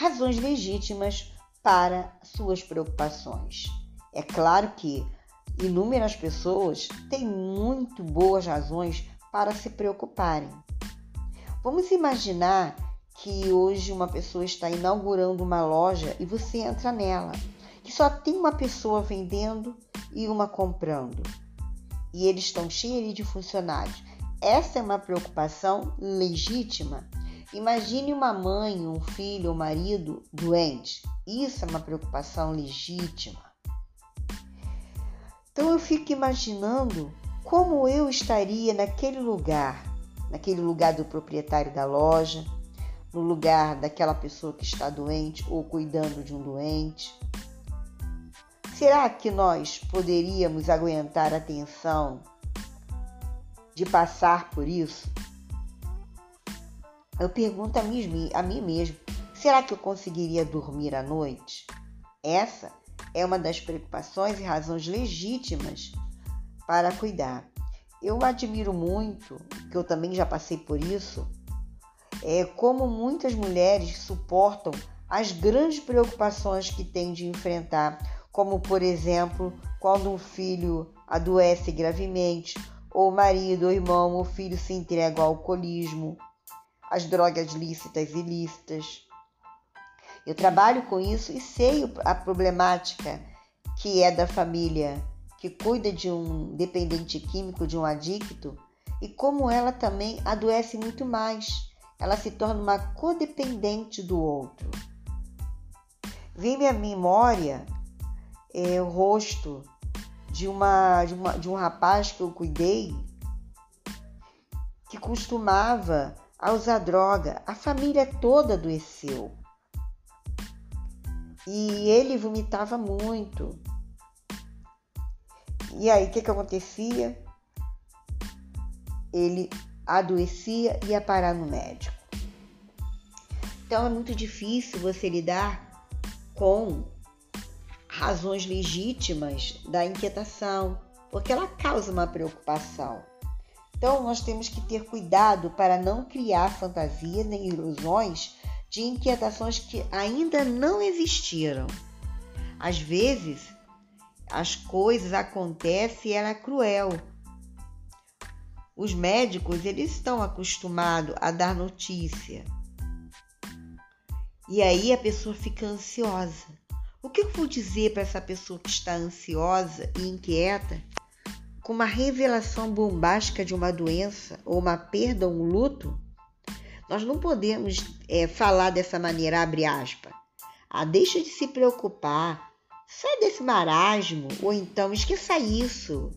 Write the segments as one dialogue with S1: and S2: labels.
S1: razões legítimas para suas preocupações. É claro que inúmeras pessoas têm muito boas razões para se preocuparem. Vamos imaginar que hoje uma pessoa está inaugurando uma loja e você entra nela, que só tem uma pessoa vendendo e uma comprando. E eles estão cheios de funcionários. Essa é uma preocupação legítima. Imagine uma mãe, um filho, um marido doente. Isso é uma preocupação legítima. Então eu fico imaginando como eu estaria naquele lugar, naquele lugar do proprietário da loja, no lugar daquela pessoa que está doente ou cuidando de um doente. Será que nós poderíamos aguentar a tensão de passar por isso? Eu pergunto a mim, a mim mesmo: será que eu conseguiria dormir à noite? Essa é uma das preocupações e razões legítimas para cuidar. Eu admiro muito, que eu também já passei por isso, é como muitas mulheres suportam as grandes preocupações que têm de enfrentar, como por exemplo, quando um filho adoece gravemente ou o marido, o irmão, o filho se entrega ao alcoolismo, às drogas lícitas e ilícitas. Eu trabalho com isso e sei a problemática que é da família que cuida de um dependente químico, de um adicto, e como ela também adoece muito mais. Ela se torna uma codependente do outro. Vem à memória é, o rosto de, uma, de, uma, de um rapaz que eu cuidei que costumava a usar droga. A família toda adoeceu. E ele vomitava muito. E aí, o que, que acontecia? Ele adoecia e ia parar no médico. Então, é muito difícil você lidar com razões legítimas da inquietação, porque ela causa uma preocupação. Então, nós temos que ter cuidado para não criar fantasias nem ilusões de inquietações que ainda não existiram. Às vezes, as coisas acontecem e ela é cruel. Os médicos, eles estão acostumados a dar notícia. E aí a pessoa fica ansiosa. O que eu vou dizer para essa pessoa que está ansiosa e inquieta com uma revelação bombástica de uma doença ou uma perda ou um luto? Nós não podemos é, falar dessa maneira, abre aspas. Ah, deixa de se preocupar, sai desse marasmo, ou então esqueça isso.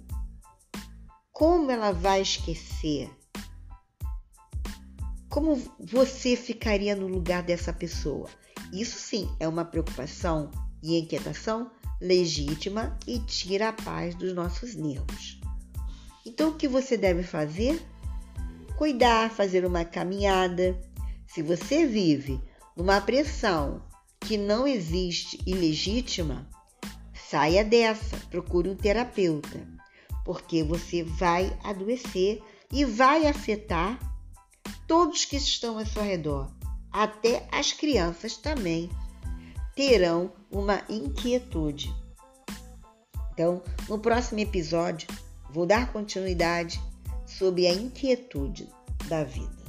S1: Como ela vai esquecer? Como você ficaria no lugar dessa pessoa? Isso sim é uma preocupação e inquietação legítima e tira a paz dos nossos nervos. Então, o que você deve fazer? Cuidar, fazer uma caminhada. Se você vive numa pressão que não existe e legítima, saia dessa, procure um terapeuta, porque você vai adoecer e vai afetar todos que estão ao seu redor, até as crianças também terão uma inquietude. Então, no próximo episódio, vou dar continuidade sobre a inquietude da vida.